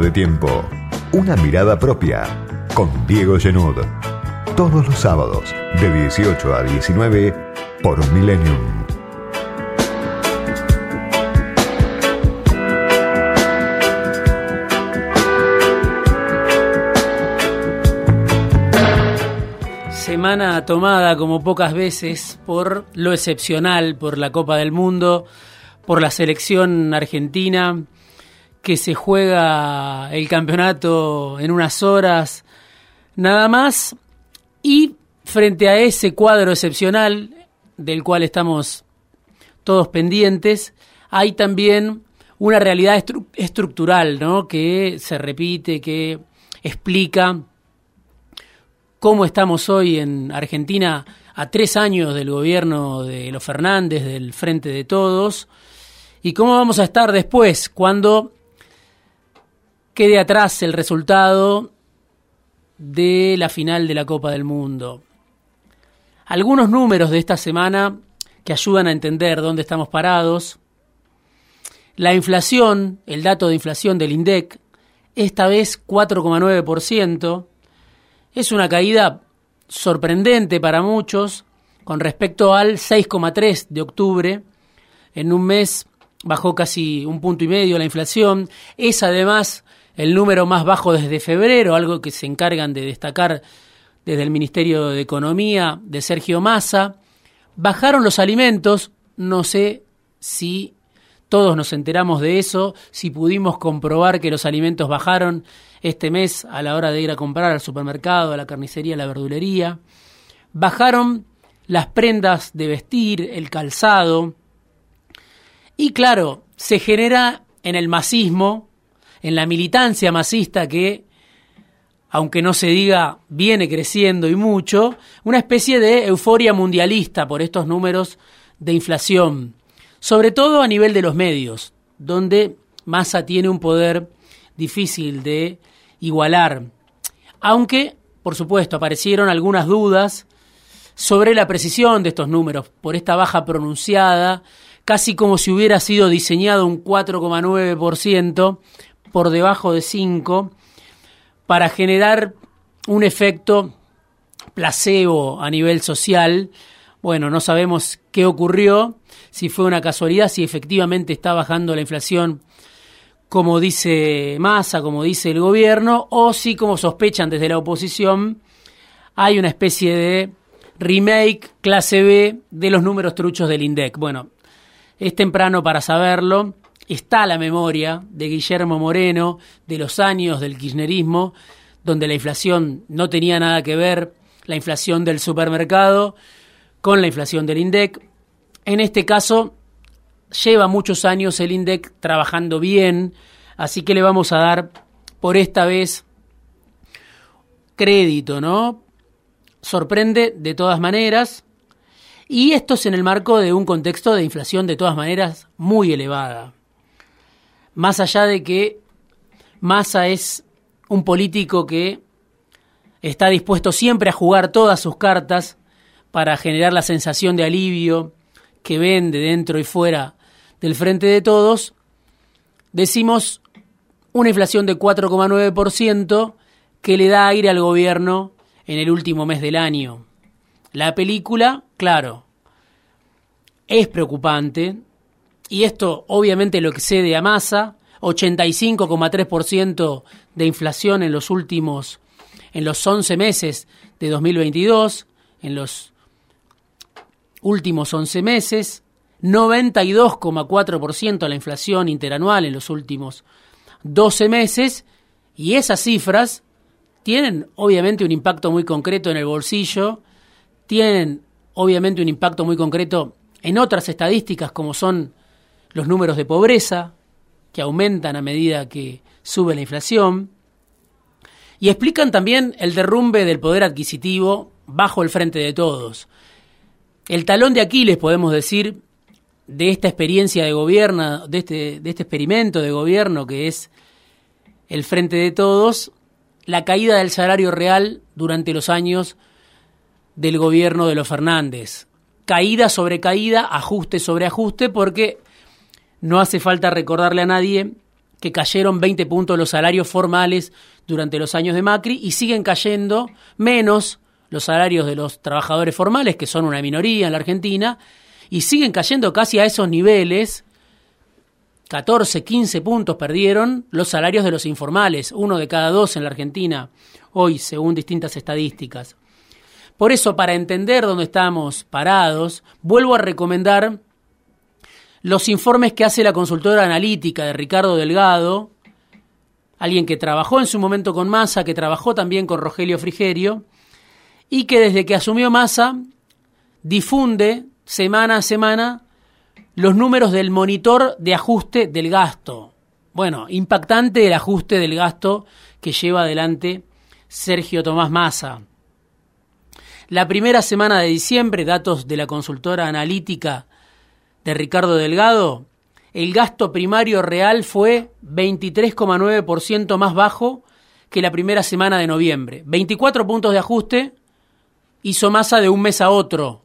De tiempo. Una mirada propia. Con Diego Genud. Todos los sábados, de 18 a 19, por Millennium. Semana tomada como pocas veces por lo excepcional, por la Copa del Mundo, por la selección argentina que se juega el campeonato en unas horas nada más y frente a ese cuadro excepcional del cual estamos todos pendientes, hay también una realidad estructural ¿no? que se repite, que explica cómo estamos hoy en Argentina a tres años del gobierno de los Fernández, del Frente de Todos, y cómo vamos a estar después cuando quede atrás el resultado de la final de la Copa del Mundo. Algunos números de esta semana que ayudan a entender dónde estamos parados. La inflación, el dato de inflación del INDEC, esta vez 4,9%, es una caída sorprendente para muchos con respecto al 6,3 de octubre. En un mes bajó casi un punto y medio la inflación. Es además el número más bajo desde febrero, algo que se encargan de destacar desde el Ministerio de Economía de Sergio Massa. Bajaron los alimentos, no sé si todos nos enteramos de eso, si pudimos comprobar que los alimentos bajaron este mes a la hora de ir a comprar al supermercado, a la carnicería, a la verdulería. Bajaron las prendas de vestir, el calzado. Y claro, se genera en el masismo en la militancia masista que, aunque no se diga, viene creciendo y mucho, una especie de euforia mundialista por estos números de inflación, sobre todo a nivel de los medios, donde Massa tiene un poder difícil de igualar. Aunque, por supuesto, aparecieron algunas dudas sobre la precisión de estos números, por esta baja pronunciada, casi como si hubiera sido diseñado un 4,9%, por debajo de 5 para generar un efecto placebo a nivel social. Bueno, no sabemos qué ocurrió, si fue una casualidad, si efectivamente está bajando la inflación como dice Massa, como dice el gobierno, o si, como sospechan desde la oposición, hay una especie de remake clase B de los números truchos del INDEC. Bueno, es temprano para saberlo está la memoria de Guillermo Moreno, de los años del kirchnerismo, donde la inflación no tenía nada que ver, la inflación del supermercado, con la inflación del INDEC. En este caso, lleva muchos años el INDEC trabajando bien, así que le vamos a dar por esta vez crédito, ¿no? Sorprende de todas maneras, y esto es en el marco de un contexto de inflación de todas maneras muy elevada más allá de que Massa es un político que está dispuesto siempre a jugar todas sus cartas para generar la sensación de alivio que vende dentro y fuera del frente de todos, decimos una inflación de 4,9% que le da aire al gobierno en el último mes del año. La película, claro, es preocupante, y esto obviamente lo excede a Massa, 85,3% de inflación en los últimos, en los 11 meses de 2022, en los últimos 11 meses, 92,4% la inflación interanual en los últimos 12 meses, y esas cifras tienen obviamente un impacto muy concreto en el bolsillo, tienen obviamente un impacto muy concreto en otras estadísticas como son los números de pobreza, que aumentan a medida que sube la inflación, y explican también el derrumbe del poder adquisitivo bajo el frente de todos. El talón de Aquiles, podemos decir, de esta experiencia de gobierno, de este, de este experimento de gobierno que es el frente de todos, la caída del salario real durante los años del gobierno de los Fernández. Caída sobre caída, ajuste sobre ajuste, porque no hace falta recordarle a nadie que cayeron 20 puntos los salarios formales durante los años de Macri y siguen cayendo menos los salarios de los trabajadores formales, que son una minoría en la Argentina, y siguen cayendo casi a esos niveles. 14, 15 puntos perdieron los salarios de los informales, uno de cada dos en la Argentina, hoy, según distintas estadísticas. Por eso, para entender dónde estamos parados, vuelvo a recomendar los informes que hace la consultora analítica de Ricardo Delgado, alguien que trabajó en su momento con Massa, que trabajó también con Rogelio Frigerio, y que desde que asumió Massa difunde semana a semana los números del monitor de ajuste del gasto. Bueno, impactante el ajuste del gasto que lleva adelante Sergio Tomás Massa. La primera semana de diciembre, datos de la consultora analítica de Ricardo Delgado, el gasto primario real fue 23,9% más bajo que la primera semana de noviembre. 24 puntos de ajuste hizo masa de un mes a otro.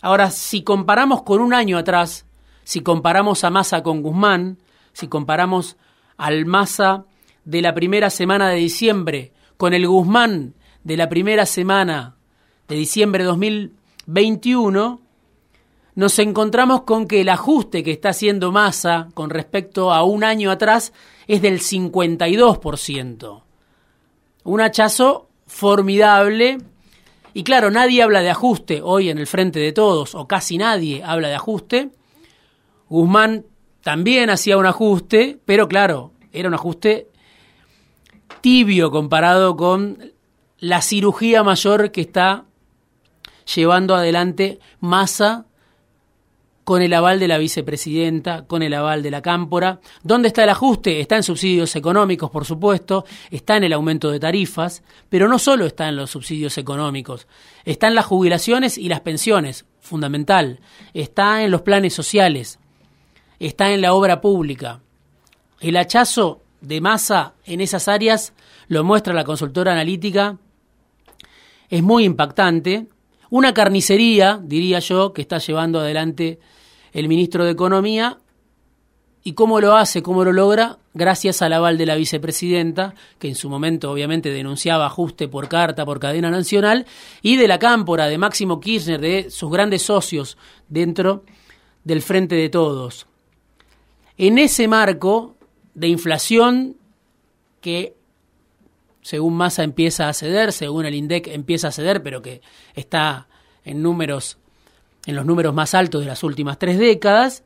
Ahora, si comparamos con un año atrás, si comparamos a Massa con Guzmán, si comparamos al Massa de la primera semana de diciembre con el Guzmán de la primera semana de diciembre de 2021, nos encontramos con que el ajuste que está haciendo Massa con respecto a un año atrás es del 52%. Un hachazo formidable. Y claro, nadie habla de ajuste hoy en el frente de todos, o casi nadie habla de ajuste. Guzmán también hacía un ajuste, pero claro, era un ajuste tibio comparado con la cirugía mayor que está llevando adelante Massa con el aval de la vicepresidenta, con el aval de la cámpora. ¿Dónde está el ajuste? Está en subsidios económicos, por supuesto, está en el aumento de tarifas, pero no solo está en los subsidios económicos, está en las jubilaciones y las pensiones, fundamental, está en los planes sociales, está en la obra pública. El hachazo de masa en esas áreas, lo muestra la consultora analítica, es muy impactante una carnicería, diría yo, que está llevando adelante el ministro de Economía. ¿Y cómo lo hace? ¿Cómo lo logra? Gracias al aval de la vicepresidenta, que en su momento obviamente denunciaba ajuste por carta, por cadena nacional, y de la cámpora, de Máximo Kirchner, de sus grandes socios dentro del Frente de Todos. En ese marco de inflación que según Massa empieza a ceder, según el INDEC empieza a ceder, pero que está en números en los números más altos de las últimas tres décadas,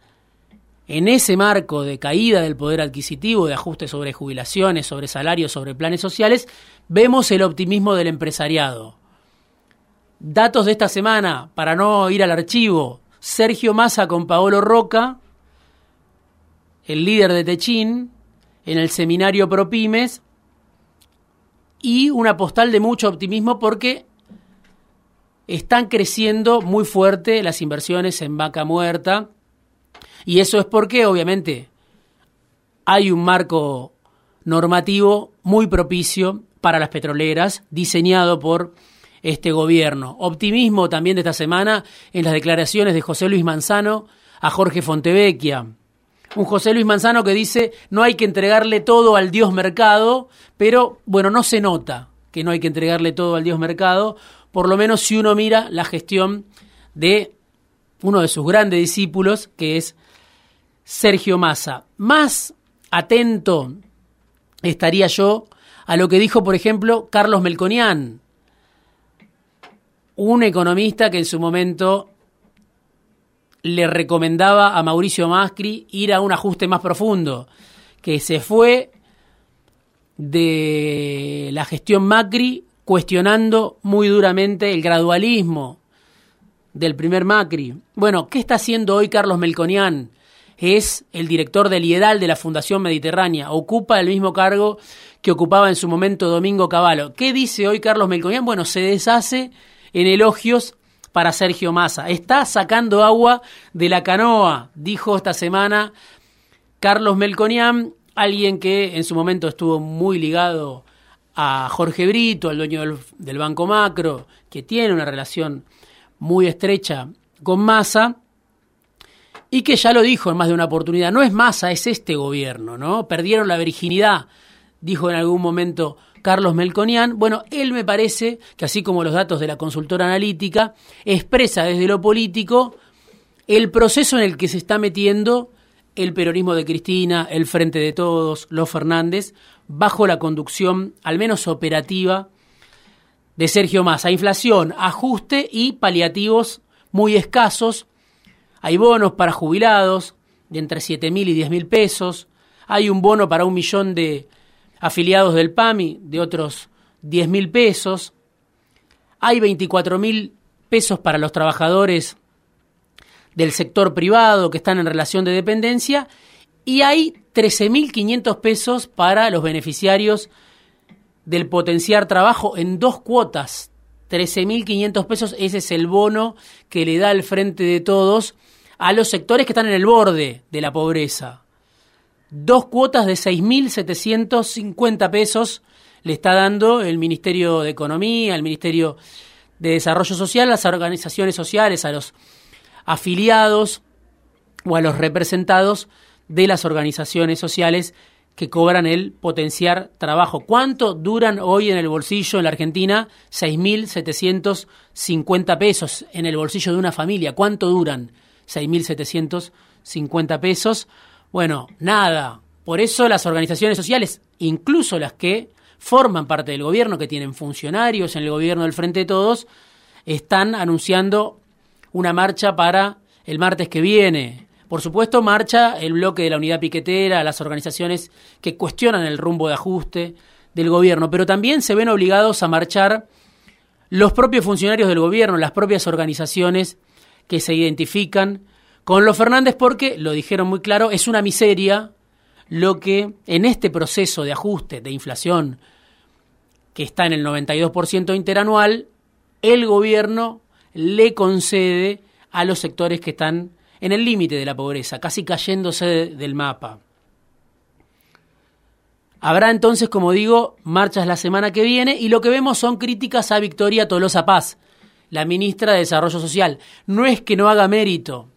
en ese marco de caída del poder adquisitivo, de ajuste sobre jubilaciones, sobre salarios, sobre planes sociales, vemos el optimismo del empresariado. Datos de esta semana, para no ir al archivo, Sergio Massa con Paolo Roca, el líder de Techín, en el seminario ProPymes, y una postal de mucho optimismo porque están creciendo muy fuerte las inversiones en vaca muerta y eso es porque obviamente hay un marco normativo muy propicio para las petroleras diseñado por este gobierno. Optimismo también de esta semana en las declaraciones de José Luis Manzano a Jorge Fontevecchia un José Luis Manzano que dice no hay que entregarle todo al Dios mercado, pero bueno, no se nota que no hay que entregarle todo al Dios mercado, por lo menos si uno mira la gestión de uno de sus grandes discípulos, que es Sergio Massa. Más atento estaría yo a lo que dijo, por ejemplo, Carlos Melconian, un economista que en su momento le recomendaba a Mauricio Macri ir a un ajuste más profundo, que se fue de la gestión Macri cuestionando muy duramente el gradualismo del primer Macri. Bueno, ¿qué está haciendo hoy Carlos Melconian? Es el director del IEDAL de la Fundación Mediterránea, ocupa el mismo cargo que ocupaba en su momento Domingo Cavallo. ¿Qué dice hoy Carlos Melconian? Bueno, se deshace en elogios para Sergio Massa. Está sacando agua de la canoa, dijo esta semana Carlos Melconian, alguien que en su momento estuvo muy ligado a Jorge Brito, el dueño del, Banco Macro, que tiene una relación muy estrecha con Massa. y que ya lo dijo en más de una oportunidad, no es Massa, es este gobierno, ¿no? Perdieron la virginidad, dijo en algún momento Carlos Melconian. Bueno, él me parece que así como los datos de la consultora analítica, expresa desde lo político el proceso en el que se está metiendo el peronismo de Cristina, el Frente de Todos, los Fernández, bajo la conducción, al menos operativa, de Sergio Massa. Inflación, ajuste y paliativos muy escasos. Hay bonos para jubilados de entre 7 mil y 10 mil pesos. Hay un bono para un millón de afiliados del PAMI de otros 10 mil pesos. Hay 24 mil pesos para los trabajadores del sector privado que están en relación de dependencia y hay 13.500 pesos para los beneficiarios del potenciar trabajo en dos cuotas. 13.500 pesos, ese es el bono que le da el Frente de Todos a los sectores que están en el borde de la pobreza. Dos cuotas de 6.750 pesos le está dando el Ministerio de Economía, el Ministerio de Desarrollo Social, las organizaciones sociales, a los afiliados o a los representados de las organizaciones sociales que cobran el potenciar trabajo. ¿Cuánto duran hoy en el bolsillo en la Argentina? 6.750 pesos en el bolsillo de una familia. ¿Cuánto duran? 6.750 pesos. Bueno, nada. Por eso las organizaciones sociales, incluso las que forman parte del gobierno, que tienen funcionarios en el gobierno del Frente de Todos, están anunciando una marcha para el martes que viene. Por supuesto, marcha el bloque de la unidad piquetera, las organizaciones que cuestionan el rumbo de ajuste del gobierno, pero también se ven obligados a marchar los propios funcionarios del gobierno, las propias organizaciones que se identifican con los Fernández porque, lo dijeron muy claro, es una miseria lo que en este proceso de ajuste, de inflación, que está en el 92% interanual, el gobierno le concede a los sectores que están en el límite de la pobreza, casi cayéndose del mapa. Habrá entonces, como digo, marchas la semana que viene y lo que vemos son críticas a Victoria Tolosa Paz, la ministra de Desarrollo Social. No es que no haga mérito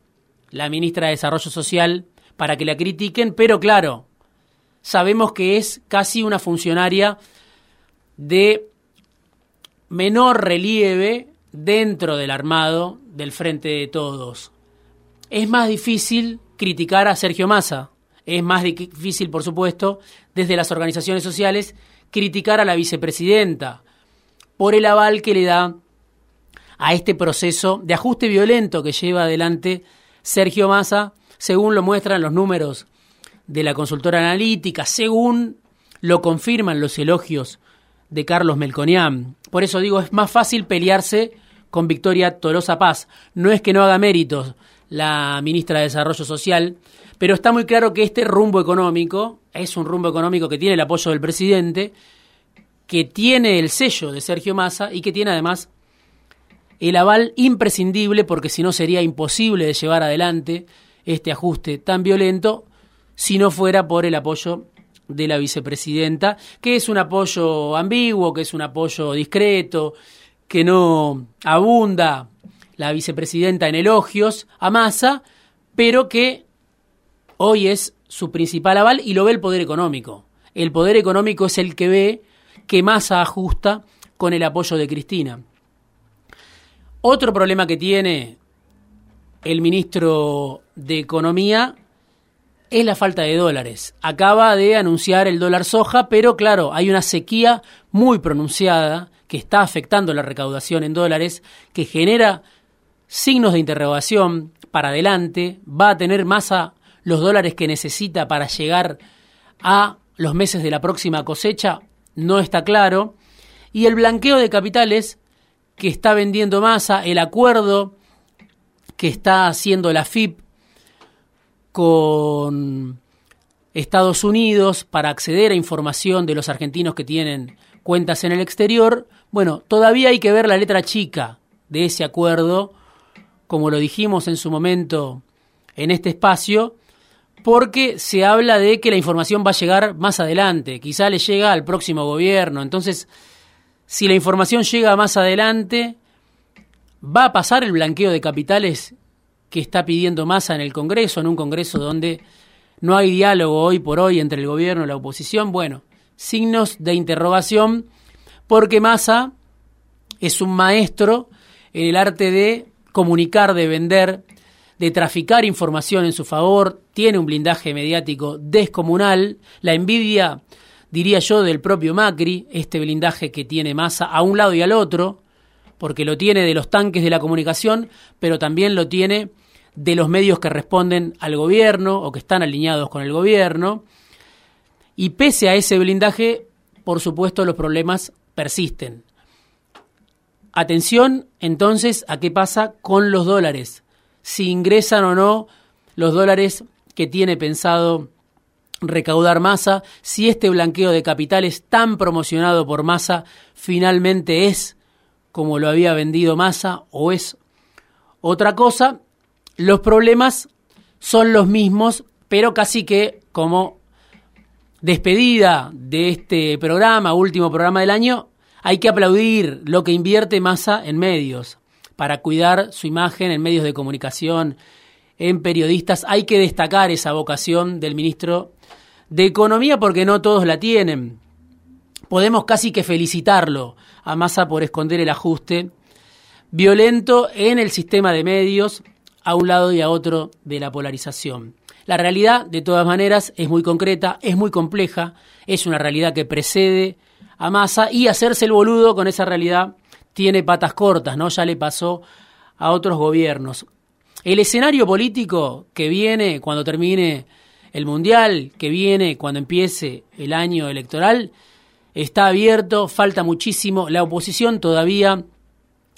la ministra de Desarrollo Social para que la critiquen, pero claro, sabemos que es casi una funcionaria de menor relieve dentro del armado del Frente de Todos. Es más difícil criticar a Sergio Massa, es más difícil, por supuesto, desde las organizaciones sociales, criticar a la vicepresidenta por el aval que le da a este proceso de ajuste violento que lleva adelante Sergio Massa, según lo muestran los números de la consultora analítica, según lo confirman los elogios de Carlos Melconian. Por eso digo, es más fácil pelearse con Victoria Tolosa Paz. No es que no haga méritos la ministra de Desarrollo Social, pero está muy claro que este rumbo económico es un rumbo económico que tiene el apoyo del presidente, que tiene el sello de Sergio Massa y que tiene además el aval imprescindible, porque si no sería imposible de llevar adelante este ajuste tan violento si no fuera por el apoyo de la vicepresidenta, que es un apoyo ambiguo, que es un apoyo discreto, que no abunda la vicepresidenta en elogios a Massa, pero que hoy es su principal aval y lo ve el poder económico. El poder económico es el que ve que Massa ajusta con el apoyo de Cristina. Otro problema que tiene el ministro de Economía es la falta de dólares. Acaba de anunciar el dólar soja, pero claro, hay una sequía muy pronunciada que está afectando la recaudación en dólares, que genera signos de interrogación para adelante, va a tener masa los dólares que necesita para llegar a los meses de la próxima cosecha, no está claro, y el blanqueo de capitales que está vendiendo masa, el acuerdo que está haciendo la FIP con Estados Unidos para acceder a información de los argentinos que tienen cuentas en el exterior, bueno, todavía hay que ver la letra chica de ese acuerdo, como lo dijimos en su momento en este espacio, porque se habla de que la información va a llegar más adelante, quizá le llega al próximo gobierno. Entonces, si la información llega más adelante, ¿va a pasar el blanqueo de capitales que está pidiendo Massa en el Congreso, en un Congreso donde no hay diálogo hoy por hoy entre el gobierno y la oposición. Bueno, signos de interrogación porque Massa es un maestro en el arte de comunicar, de vender, de traficar información en su favor, tiene un blindaje mediático descomunal, la envidia, diría yo, del propio Macri, este blindaje que tiene Massa a un lado y al otro, porque lo tiene de los tanques de la comunicación, pero también lo tiene de los medios que responden al gobierno o que están alineados con el gobierno. Y pese a ese blindaje, por supuesto, los problemas persisten. Atención entonces a qué pasa con los dólares, si ingresan o no los dólares que tiene pensado recaudar masa, si este blanqueo de capitales tan promocionado por masa finalmente es como lo había vendido masa o es otra cosa, los problemas son los mismos, pero casi que como despedida de este programa, último programa del año, hay que aplaudir lo que invierte Massa en medios para cuidar su imagen en medios de comunicación, en periodistas. Hay que destacar esa vocación del ministro de Economía porque no todos la tienen. Podemos casi que felicitarlo a Massa por esconder el ajuste violento en el sistema de medios a un lado y a otro de la polarización. La realidad, de todas maneras, es muy concreta, es muy compleja, es una realidad que precede a Massa y hacerse el boludo con esa realidad tiene patas cortas, ¿no? Ya le pasó a otros gobiernos. El escenario político que viene cuando termine el Mundial, que viene cuando empiece el año electoral, está abierto, falta muchísimo, la oposición todavía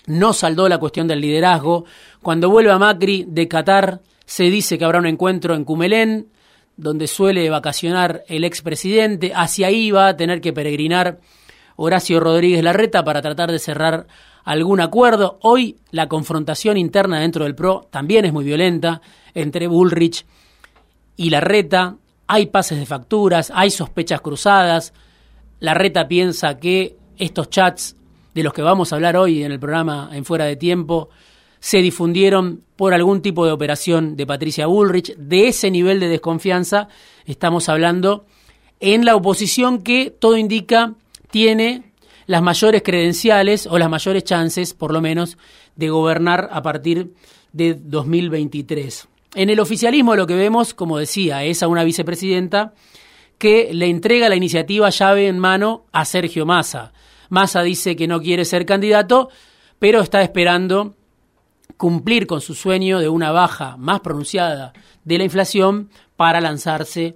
no saldó la cuestión del liderazgo. Cuando vuelva Macri de Qatar, se dice que habrá un encuentro en Cumelén, donde suele vacacionar el expresidente. Hacia ahí va a tener que peregrinar Horacio Rodríguez Larreta para tratar de cerrar algún acuerdo. Hoy la confrontación interna dentro del PRO también es muy violenta entre Bullrich y Larreta. Hay pases de facturas, hay sospechas cruzadas. Larreta piensa que estos chats de los que vamos a hablar hoy en el programa En Fuera de Tiempo se difundieron por algún tipo de operación de Patricia Bullrich. De ese nivel de desconfianza estamos hablando en la oposición que todo indica tiene las mayores credenciales o las mayores chances, por lo menos, de gobernar a partir de 2023. En el oficialismo lo que vemos, como decía, es a una vicepresidenta que le entrega la iniciativa llave en mano a Sergio Massa. Massa dice que no quiere ser candidato, pero está esperando cumplir con su sueño de una baja más pronunciada de la inflación para lanzarse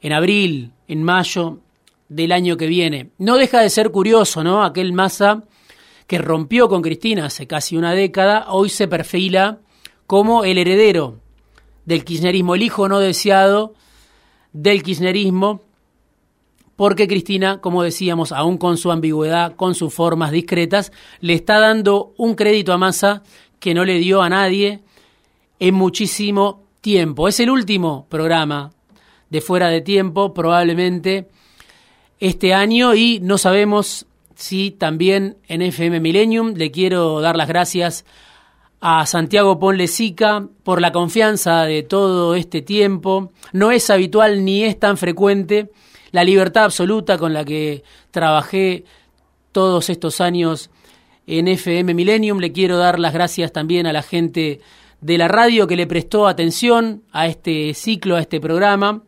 en abril, en mayo del año que viene. No deja de ser curioso, ¿no? Aquel Massa que rompió con Cristina hace casi una década, hoy se perfila como el heredero del kirchnerismo, el hijo no deseado del kirchnerismo, porque Cristina, como decíamos, aún con su ambigüedad, con sus formas discretas, le está dando un crédito a Massa que no le dio a nadie en muchísimo tiempo. Es el último programa de fuera de tiempo, probablemente este año, y no sabemos si también en FM Millennium le quiero dar las gracias Santiago Ponle Sica por la confianza de todo este tiempo. No es habitual ni es tan frecuente la libertad absoluta con la que trabajé todos estos años en FM Millennium. Le quiero dar las gracias también a la gente de la radio que le prestó atención a este ciclo, a este programa.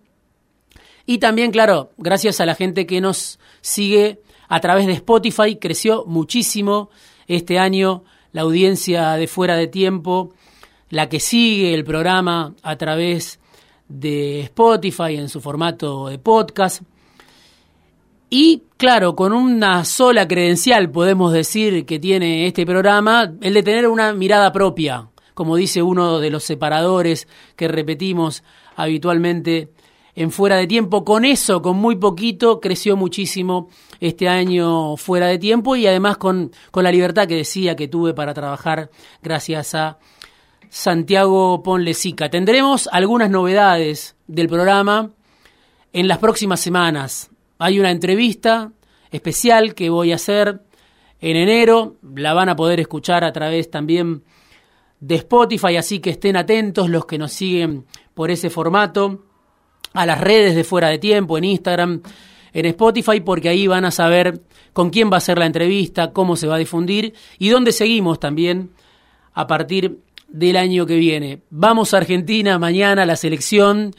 Y también, claro, gracias a la gente que nos sigue a través de Spotify. Creció muchísimo este año la audiencia de fuera de tiempo, la que sigue el programa a través de Spotify en su formato de podcast. Y claro, con una sola credencial podemos decir que tiene este programa, el de tener una mirada propia, como dice uno de los separadores que repetimos habitualmente en fuera de tiempo. Con eso, con muy poquito, creció muchísimo este año fuera de tiempo y además con, con la libertad que decía que tuve para trabajar gracias a Santiago Ponlesica. Tendremos algunas novedades del programa en las próximas semanas. Hay una entrevista especial que voy a hacer en enero, la van a poder escuchar a través también de Spotify, así que estén atentos los que nos siguen por ese formato, a las redes de Fuera de Tiempo, en Instagram, en Spotify, porque ahí van a saber con quién va a ser la entrevista, cómo se va a difundir y dónde seguimos también a partir del año que viene. Vamos a Argentina mañana, la selección.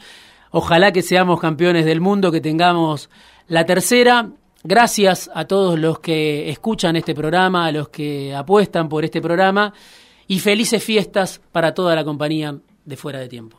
Ojalá que seamos campeones del mundo, que tengamos la tercera. Gracias a todos los que escuchan este programa, a los que apuestan por este programa y felices fiestas para toda la compañía de Fuera de Tiempo.